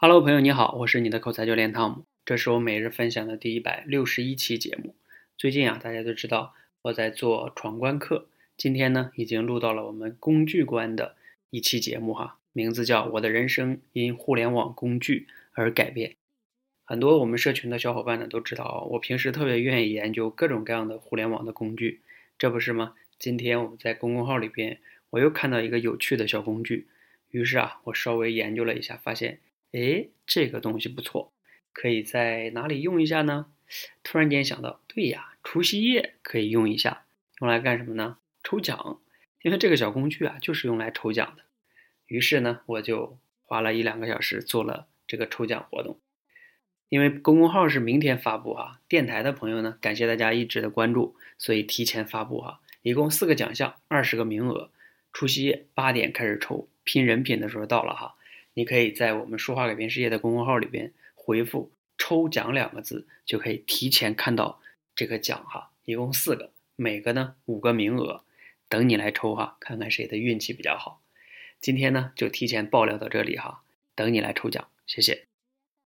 Hello，朋友你好，我是你的口才教练汤姆，这是我每日分享的第一百六十一期节目。最近啊，大家都知道我在做闯关课，今天呢已经录到了我们工具关的一期节目哈，名字叫《我的人生因互联网工具而改变》。很多我们社群的小伙伴呢都知道，我平时特别愿意研究各种各样的互联网的工具，这不是吗？今天我们在公众号里边，我又看到一个有趣的小工具，于是啊，我稍微研究了一下，发现。哎，这个东西不错，可以在哪里用一下呢？突然间想到，对呀，除夕夜可以用一下，用来干什么呢？抽奖，因为这个小工具啊，就是用来抽奖的。于是呢，我就花了一两个小时做了这个抽奖活动。因为公众号是明天发布啊，电台的朋友呢，感谢大家一直的关注，所以提前发布哈。一共四个奖项，二十个名额，除夕夜八点开始抽，拼人品的时候到了哈。你可以在我们说话改变世界的公众号里边回复“抽奖”两个字，就可以提前看到这个奖哈。一共四个，每个呢五个名额，等你来抽哈，看看谁的运气比较好。今天呢就提前爆料到这里哈，等你来抽奖，谢谢。